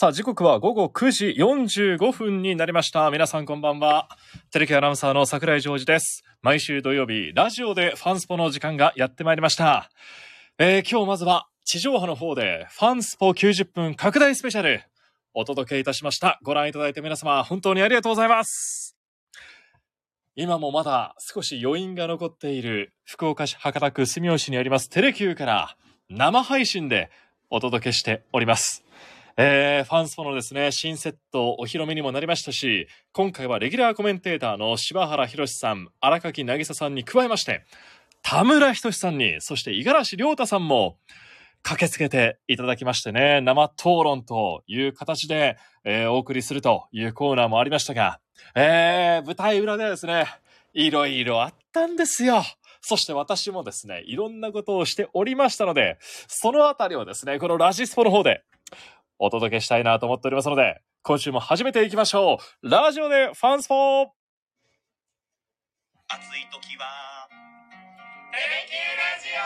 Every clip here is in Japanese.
さあ、時刻は午後9時45分になりました。皆さんこんばんは。テレビアナウンサーの桜井ジョージです。毎週土曜日、ラジオでファンスポの時間がやってまいりました。えー、今日まずは地上波の方でファンスポ90分拡大スペシャルお届けいたしました。ご覧いただいて皆様本当にありがとうございます。今もまだ少し余韻が残っている福岡市博多区住吉にありますテレキューから生配信でお届けしております。えー、ファンスポのですね、新セットお披露目にもなりましたし、今回はレギュラーコメンテーターの柴原博さん、荒垣渚さんに加えまして、田村仁さんに、そして五十嵐亮太さんも駆けつけていただきましてね、生討論という形で、えーお送りするというコーナーもありましたが、えー、舞台裏ではですね、いろいろあったんですよ。そして私もですね、いろんなことをしておりましたので、そのあたりをですね、このラジスポの方でお届けしたいなと思っておりますので、今週も始めていきましょう。ラジオでファンスポ暑い時は「テレキューラジオ」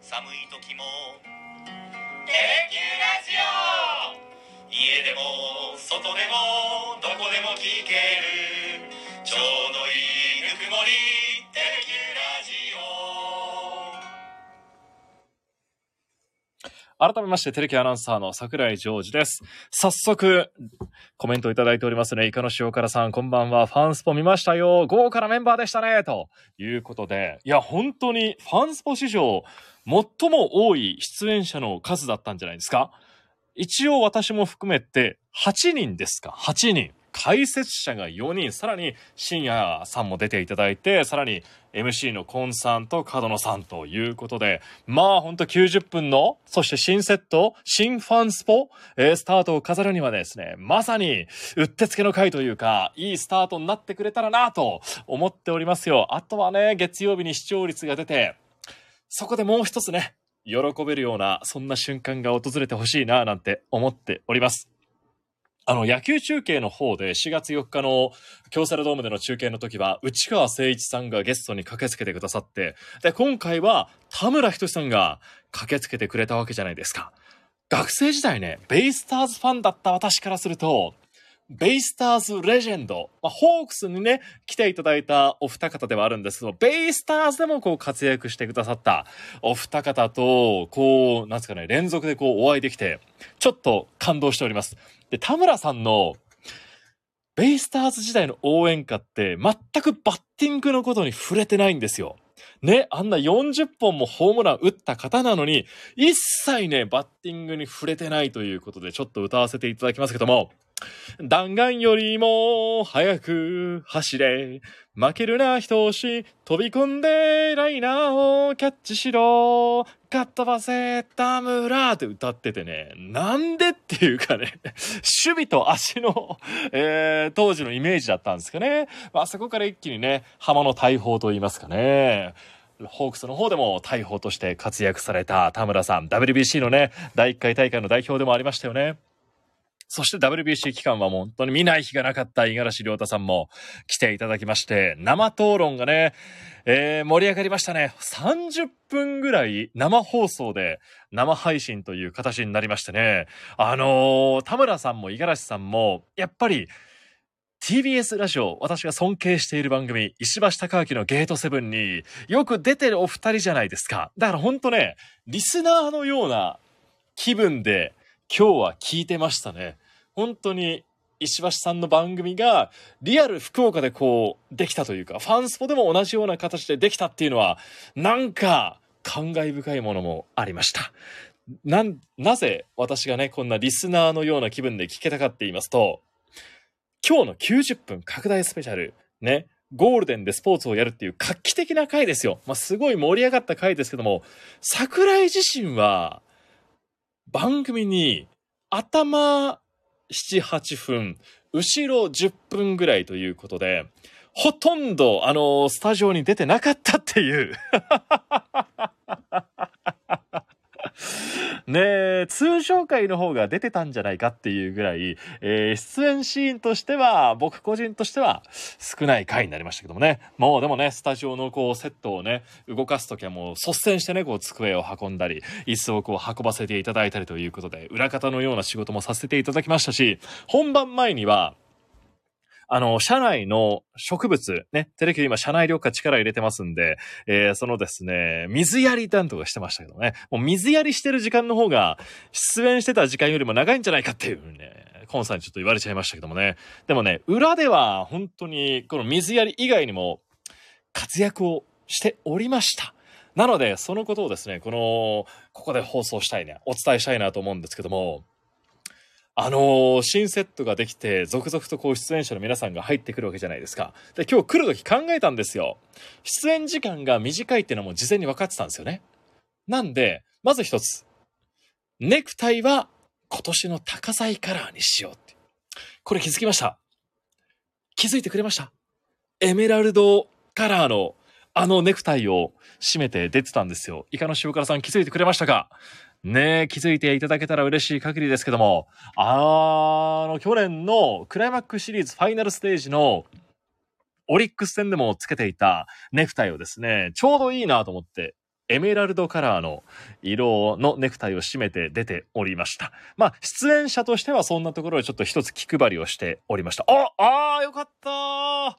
寒い時も「テレキューラジオ」家でも外でもどこでも聞ける。ちょうどいいぬくもり「改めまして、テレキアナウンサーの桜井ジョージです。早速、コメントいただいておりますね。イカの塩辛さん、こんばんは。ファンスポ見ましたよ。豪華なメンバーでしたね。ということで、いや、本当にファンスポ史上、最も多い出演者の数だったんじゃないですか。一応私も含めて8人ですか ?8 人。解説者が4人、さらに深夜さんも出ていただいて、さらに MC のコンさんと角野さんということで、まあほんと90分の、そして新セット、新ファンスポ、えースタートを飾るにはですね、まさにうってつけの回というか、いいスタートになってくれたらなと思っておりますよ。あとはね、月曜日に視聴率が出て、そこでもう一つね、喜べるような、そんな瞬間が訪れてほしいな、なんて思っております。あの、野球中継の方で4月4日の京セラドームでの中継の時は、内川誠一さんがゲストに駆けつけてくださって、で、今回は田村仁さんが駆けつけてくれたわけじゃないですか。学生時代ね、ベイスターズファンだった私からすると、ベイスターズレジェンド、まあ、ホークスにね、来ていただいたお二方ではあるんですけど、ベイスターズでもこう活躍してくださったお二方と、こう、なんすかね、連続でこうお会いできて、ちょっと感動しております。で、田村さんの、ベイスターズ時代の応援歌って、全くバッティングのことに触れてないんですよ。ね、あんな40本もホームラン打った方なのに、一切ね、バッティングに触れてないということで、ちょっと歌わせていただきますけども、弾丸よりも速く走れ。負けるな、人押し。飛び込んで、ライナーをキャッチしろ。かっ飛ばせ、田村って歌っててね。なんでっていうかね、守備と足の、えー当時のイメージだったんですかね。まあ、そこから一気にね、浜の大砲と言いますかね。ホークスの方でも大砲として活躍された田村さん。WBC のね、第1回大会の代表でもありましたよね。そして WBC 期間はもう本当に見ない日がなかった五十嵐亮太さんも来ていただきまして、生討論がね、えー盛り上がりましたね。30分ぐらい生放送で生配信という形になりましてね。あのー田村さんも五十嵐さんも、やっぱり TBS ラジオ、私が尊敬している番組、石橋貴明のゲートセブンによく出てるお二人じゃないですか。だから本当ね、リスナーのような気分で今日は聞いてましたね。本当に石橋さんの番組がリアル福岡でこうできたというか、ファンスポでも同じような形でできたっていうのは、なんか感慨深いものもありました。な、なぜ私がね、こんなリスナーのような気分で聞けたかって言いますと、今日の90分拡大スペシャル、ね、ゴールデンでスポーツをやるっていう画期的な回ですよ。まあ、すごい盛り上がった回ですけども、桜井自身は、番組に頭7、8分、後ろ10分ぐらいということで、ほとんど、あの、スタジオに出てなかったっていう。ね、通常回の方が出てたんじゃないかっていうぐらい、えー出演シーンとしては、僕個人としては少ない回になりましたけどもね。もうでもね、スタジオのこうセットをね、動かすときはもう率先してね、こう机を運んだり、椅子をこう運ばせていただいたりということで、裏方のような仕事もさせていただきましたし、本番前には、あの、社内の植物、ね、テレキュー今社内緑化力入れてますんで、えーそのですね、水やり担当がしてましたけどね、もう水やりしてる時間の方が、出演してた時間よりも長いんじゃないかっていうふうにね、コンさんにちょっと言われちゃいましたけどもね。でもね、裏では本当に、この水やり以外にも、活躍をしておりました。なので、そのことをですね、この、ここで放送したいね、お伝えしたいなと思うんですけども、あのー新セットができて、続々とこう出演者の皆さんが入ってくるわけじゃないですか。で、今日来る時考えたんですよ。出演時間が短いっていうのも事前に分かってたんですよね。なんで、まず一つ。ネクタイは今年の高彩カラーにしようって。これ気づきました？気づいてくれました？エメラルドカラーのあのネクタイを締めて出てたんですよ。イカの塩辛さん気づいてくれましたか？ねえ、気づいていただけたら嬉しい限りですけども、あの、去年のクライマックスシリーズファイナルステージのオリックス戦でもつけていたネクタイをですね、ちょうどいいなと思って、エメラルドカラーの色のネクタイを締めて出ておりました。まあ、出演者としてはそんなところでちょっと一つ気配りをしておりました。あ、あーよかった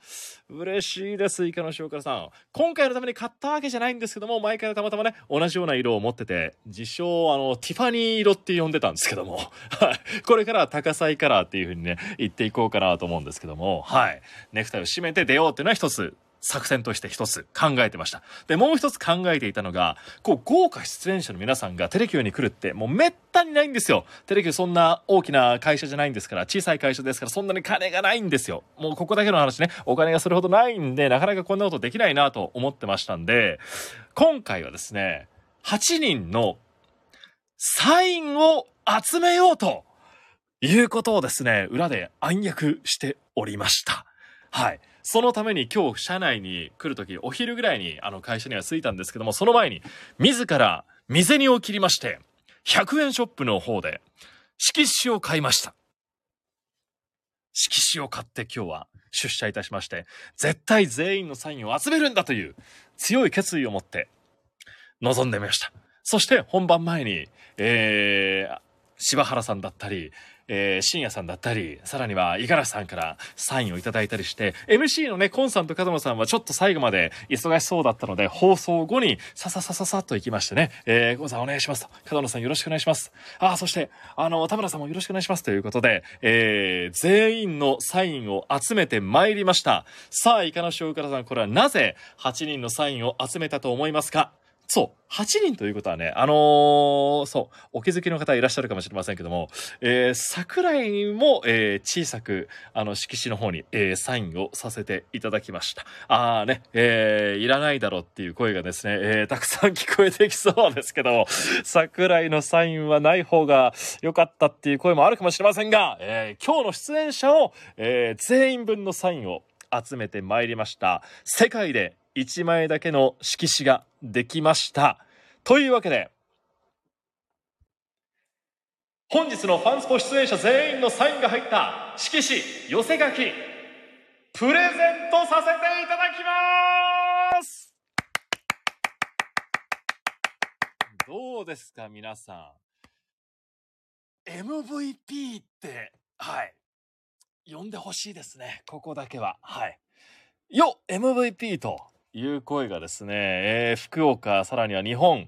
嬉しいです、イカの塩辛さん。今回のために買ったわけじゃないんですけども、前からたまたまね、同じような色を持ってて、自称、あの、ティファニー色って呼んでたんですけども、はい。これからは高彩カラーっていう風にね、言っていこうかなと思うんですけども、はい。ネクタイを締めて出ようっていうのは一つ、作戦として一つ考えてました。で、もう一つ考えていたのが、こう、豪華出演者の皆さんがテレキューに来るって、もうめったにないんですよ。テレキューそんな大きな会社じゃないんですから、小さい会社ですから、そんなに金がないんですよ。もうここだけの話ね、お金がそれほどないんで、なかなかこんなことできないなと思ってましたんで、今回はですね、8人のサインを集めようということをですね、裏で暗躍しておりました。はい。そのために今日社内に来るとき、お昼ぐらいにあの会社には着いたんですけども、その前に自ら未銭を切りまして、100円ショップの方で色紙を買いました。色紙を買って今日は出社いたしまして、絶対全員のサインを集めるんだという強い決意を持って臨んでみました。そして本番前に、えー、柴原さんだったり、えー、深夜さんだったり、さらには五十嵐さんからサインをいただいたりして、MC のね、コンさんと門野さんはちょっと最後まで忙しそうだったので、放送後にさささささっと行きましてね、えー、コンさんお願いしますと、門野さんよろしくお願いします。あ、そして、あの、田村さんもよろしくお願いしますということで、えー、全員のサインを集めてまいりました。さあ、イカの塩辛さん、これはなぜ8人のサインを集めたと思いますか？そう。8人ということはね、あのーそう、お気づきの方いらっしゃるかもしれませんけども、えー、桜井も、えー小さく、あの、色紙の方に、えーサインをさせていただきました。あーね、えーいらないだろうっていう声がですね、えーたくさん聞こえてきそうですけども、桜井のサインはない方が良かったっていう声もあるかもしれませんが、えー今日の出演者を、えー全員分のサインを集めてまいりました。世界で1枚だけの色紙ができました。というわけで、本日のファンスポ出演者全員のサインが入った色紙寄せ書き、プレゼントさせていただきますどうですか皆さん。MVP って、はい。呼んでほしいですね。ここだけは。はい。よ !MVP という声がですね、えー福岡、さらには日本、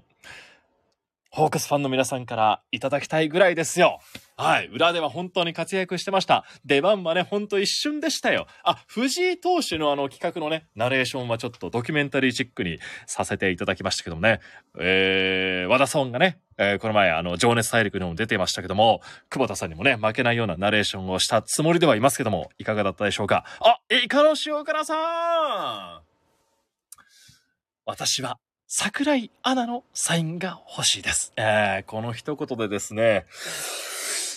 ホークスファンの皆さんからいただきたいぐらいですよ。はい。裏では本当に活躍してました。出番はね、ほんと一瞬でしたよ。あ、藤井投手のあの企画のね、ナレーションはちょっとドキュメンタリーチックにさせていただきましたけどもね。えー、和田ソンがね、えーこの前、あの、情熱大陸にも出てましたけども、久保田さんにもね、負けないようなナレーションをしたつもりではいますけども、いかがだったでしょうか？あ、イカの塩辛さん私は桜井アナのサインが欲しいです。えー、この一言でですね、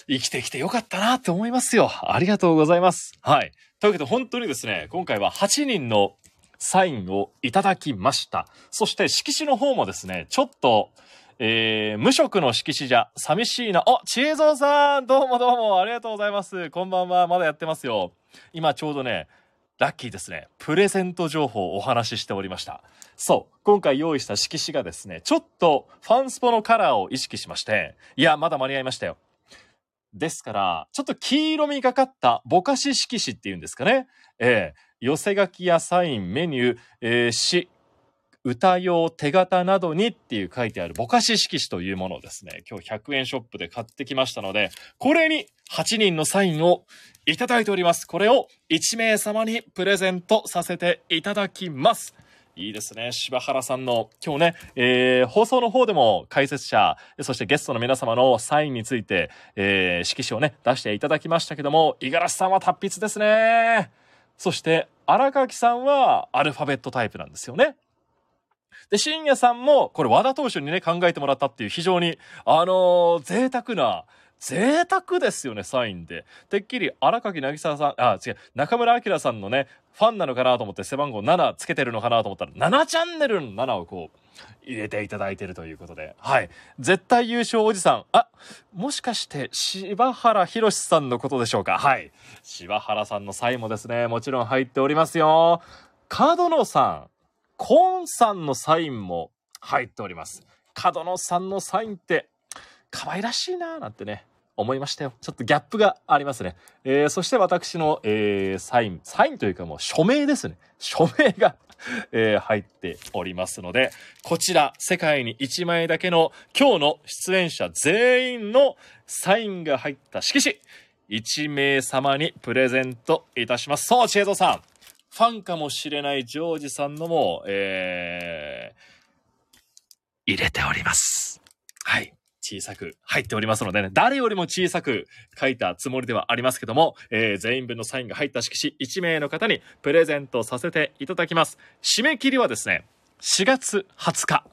生きてきてよかったなって思いますよ。ありがとうございます。はい。というわけで本当にですね、今回は8人のサインをいただきました。そして色紙の方もですね、ちょっと、えー、無職の色紙じゃ、寂しいな。あ、ちえぞうさんどうもどうも、ありがとうございます。こんばんは、まだやってますよ。今ちょうどね、ラッキーですね。プレゼント情報をお話ししておりました。そう。今回用意した色紙がですね、ちょっとファンスポのカラーを意識しまして、いや、まだ間に合いましたよ。ですから、ちょっと黄色みがかったぼかし色紙っていうんですかね。えー寄せ書きやサイン、メニュー、えー詩、歌用、手形などにっていう書いてあるぼかし色紙というものをですね、今日100円ショップで買ってきましたので、これに8人のサインをいただいております。これを1名様にプレゼントさせていただきます。いいですね。柴原さんの今日ね、えー放送の方でも解説者、そしてゲストの皆様のサインについて、えー色紙をね、出していただきましたけども、五十嵐さんは達筆ですね。そして、荒垣さんはアルファベットタイプなんですよね。で、深夜さんも、これ和田投手にね、考えてもらったっていう非常に、あのー贅沢な、贅沢ですよね、サインで。てっきり荒垣渚さん、あ、違う、中村明さんのね、ファンなのかなと思って背番号7つけてるのかなと思ったら、7チャンネルの7をこう、入れていただいてるということで。はい。絶対優勝おじさん。あ、もしかして、柴原博さんのことでしょうかはい。柴原さんのサインもですね、もちろん入っておりますよ。角野さん、コーンさんのサインも入っております。角野さんのサインって、可愛らしいなぁなんてね、思いましたよ。ちょっとギャップがありますね。えーそして私の、えーサイン、サインというかもう署名ですね。署名が、えー入っておりますので、こちら、世界に1枚だけの今日の出演者全員のサインが入った色紙、1名様にプレゼントいたします。そう、チェーゾさん。ファンかもしれないジョージさんのも、えー入れております。はい。小さく入っておりますのでね、誰よりも小さく書いたつもりではありますけども、えー全員分のサインが入った色紙1名の方にプレゼントさせていただきます。締め切りはですね、4月20日。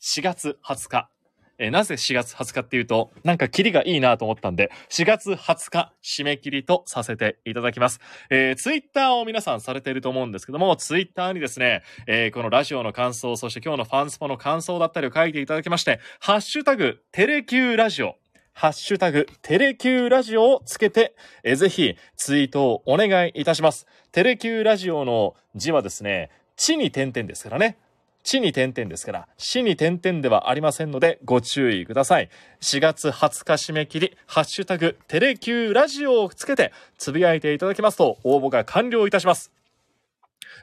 4月20日。えーなぜ4月20日っていうと、なんかキリがいいなと思ったんで、4月20日締め切りとさせていただきます。えー、ツイッターを皆さんされていると思うんですけども、ツイッターにですね、えーこのラジオの感想、そして今日のファンスポの感想だったりを書いていただきまして、ハッシュタグ、テレキューラジオ、ハッシュタグ、テレキューラジオをつけて、えーぜひツイートをお願いいたします。テレキューラジオの字はですね、地に点々ですからね。地に点々ですから、死に点々ではありませんので、ご注意ください。4月20日締め切り、ハッシュタグ、テレキューラジオをつけて、つぶやいていただきますと、応募が完了いたします。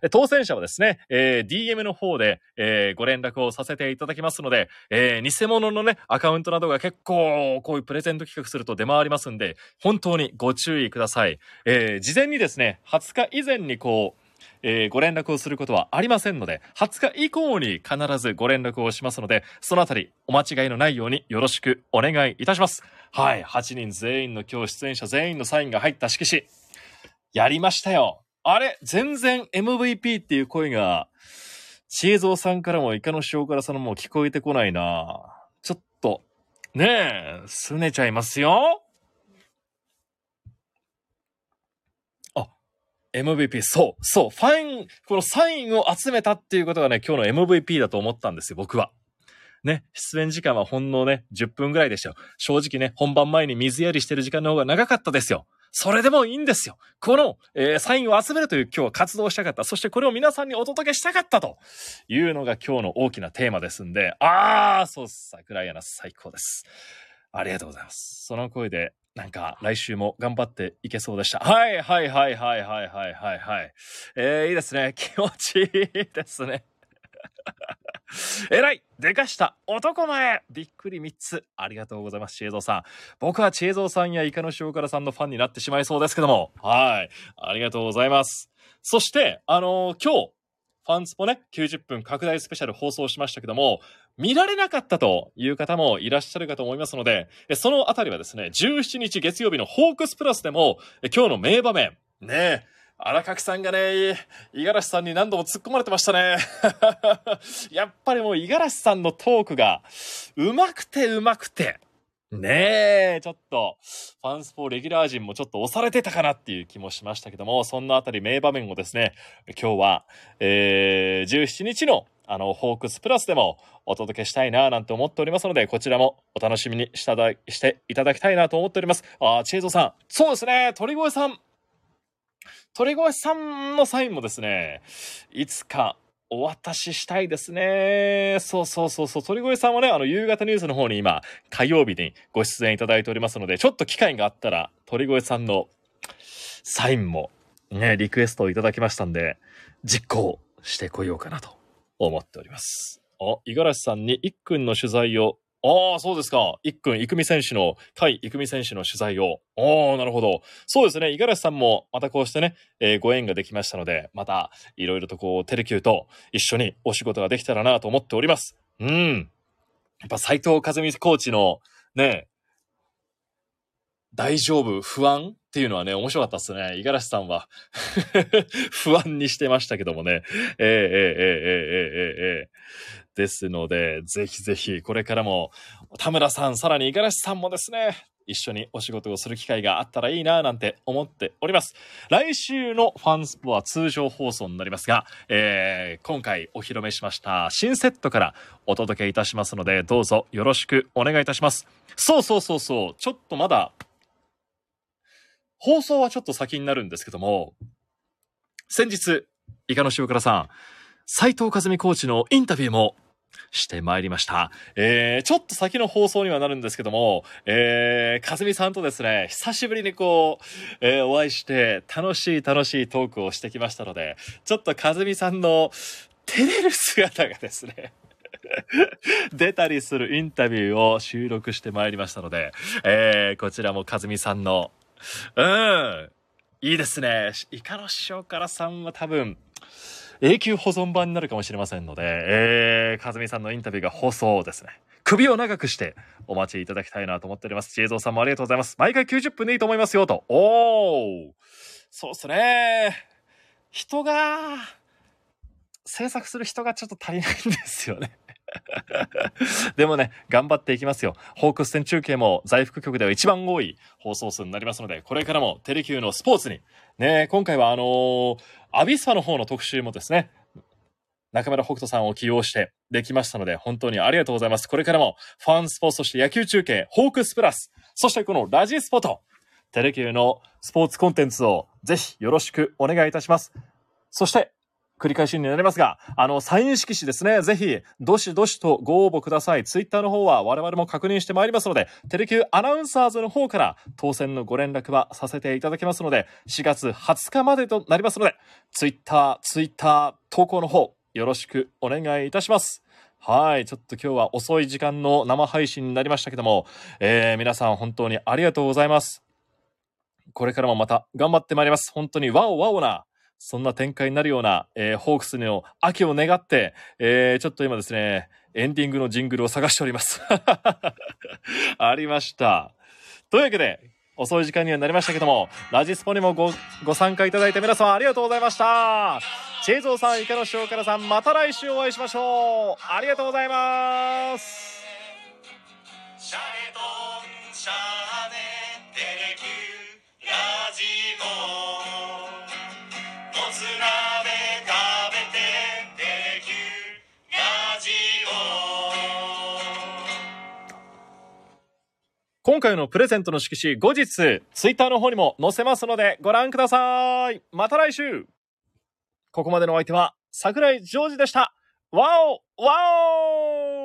当選者はですね、えー DM の方で、えーご連絡をさせていただきますので、えー偽物のね、アカウントなどが結構、こういうプレゼント企画すると出回りますんで、本当にご注意ください。え事前にですね、20日以前にこう、えーご連絡をすることはありませんので、20日以降に必ずご連絡をしますので、そのあたりお間違いのないようによろしくお願いいたします。はい、8人全員の今日出演者全員のサインが入った色紙、やりましたよ。あれ、全然 MVP っていう声が、ちえぞうさんからもイカの塩辛さんも聞こえてこないなちょっと、ねえ、すねちゃいますよ。MVP、そう、そう、ファイン、このサインを集めたっていうことがね、今日の MVP だと思ったんですよ、僕は。ね、出演時間はほんのね、10分ぐらいでしたよ。正直ね、本番前に水やりしてる時間の方が長かったですよ。それでもいいんですよ。この、えーサインを集めるという今日は活動したかった。そしてこれを皆さんにお届けしたかったというのが今日の大きなテーマですんで、あー、そうっす、桜井アナ最高です。ありがとうございます。その声で、なんか来週も頑張っていけそうでした。はい、はい、はい、はい、はい、はい、はい、はい。えー、いいですね。気持ちいいですね。えらいでかした男前びっくり3つありがとうございます、ちえぞうさん。僕はちえぞうさんやイカの塩辛さんのファンになってしまいそうですけども。はい。ありがとうございます。そして、あのー今日、ファンスポね、90分拡大スペシャル放送しましたけども、見られなかったという方もいらっしゃるかと思いますので、えそのあたりはですね、17日月曜日のホークスプラスでも、え今日の名場面、ねえ、荒垣さんがね、五十嵐さんに何度も突っ込まれてましたね。やっぱりもう五十嵐さんのトークが、うまくてうまくて、ねえ、ちょっと、ファンスポーレギュラー陣もちょっと押されてたかなっていう気もしましたけども、そんなあたり名場面をですね、今日は、えー、17日のあの、ホークスプラスでもお届けしたいななんて思っておりますので、こちらもお楽しみにしただしていただきたいなと思っております。あ、チェイゾさん。そうですね、鳥越さん。鳥越さんのサインもですね、いつかお渡ししたいですね。そうそうそうそう。鳥越さんはね、あの、夕方ニュースの方に今、火曜日にご出演いただいておりますので、ちょっと機会があったら、鳥越さんのサインも、ね、リクエストをいただきましたんで、実行してこようかなと思っております。お、五十嵐さんに一君の取材を、ああ、そうですか。一君く美、選手の、対い美選手の取材を。ああなるほど。そうですね。五十嵐さんも、またこうしてね、えー、ご縁ができましたので、また、いろいろとこう、テレキューと一緒にお仕事ができたらなと思っております。うん。やっぱ斎藤和美コーチの、ね、大丈夫、不安っていうのはね、面白かったですね。五十嵐さんは 不安にしてましたけどもね。えー、えー、えー、えー、えー、えー、えですので、ぜひぜひ、これからも、田村さん、さらに五十嵐さんもですね、一緒にお仕事をする機会があったらいいななんて思っております。来週のファンスポは通常放送になりますが、えー今回お披露目しました新セットからお届けいたしますので、どうぞよろしくお願いいたします。そうそうそうそう、ちょっとまだ、放送はちょっと先になるんですけども、先日、イカの塩辛さん、斉藤和美コーチのインタビューもしてまいりました。えー、ちょっと先の放送にはなるんですけども、えー、和美さんとですね、久しぶりにこう、えーお会いして、楽しい楽しいトークをしてきましたので、ちょっと和美さんの照れる姿がですね、出たりするインタビューを収録してまいりましたので、えー、こちらも和美さんの、うん、いいですね。イカの塩辛さんは多分、永久保存版になるかもしれませんので、えー、かずみさんのインタビューが放送ですね。首を長くしてお待ちいただきたいなと思っております。ジェイゾーさんもありがとうございます。毎回90分でいいと思いますよと。おーそうっすね。人が、制作する人がちょっと足りないんですよね。でもね、頑張っていきますよ。ホークス戦中継も在福局では一番多い放送数になりますので、これからもテレキューのスポーツに、ね、今回はあのーアビスパの方の特集もですね、中村北斗さんを起用してできましたので、本当にありがとうございます。これからもファンスポーツ、そして野球中継、ホークスプラス、そしてこのラジスポと、テレキューのスポーツコンテンツをぜひよろしくお願いいたします。そして、繰り返しになりますが、あの、サイン色紙ですね。ぜひ、どしどしとご応募ください。ツイッターの方は我々も確認してまいりますので、テレキューアナウンサーズの方から当選のご連絡はさせていただきますので、4月20日までとなりますので、ツイッター、ツイッター投稿の方、よろしくお願いいたします。はい。ちょっと今日は遅い時間の生配信になりましたけども、えー、皆さん本当にありがとうございます。これからもまた頑張ってまいります。本当にワオワオな、そんな展開になるような、えーホークスの秋を願って、えーちょっと今ですね、エンディングのジングルを探しております。ありました。というわけで、遅い時間にはなりましたけども、ラジスポにもごご参加いただいた皆様ありがとうございました。チェイゾーさん、池野塩辛さん、また来週お会いしましょう。ありがとうございます。今回のプレゼントの色紙、後日、ツイッターの方にも載せますので、ご覧ください。また来週ここまでのお相手は、桜井ジョージでした。わおわお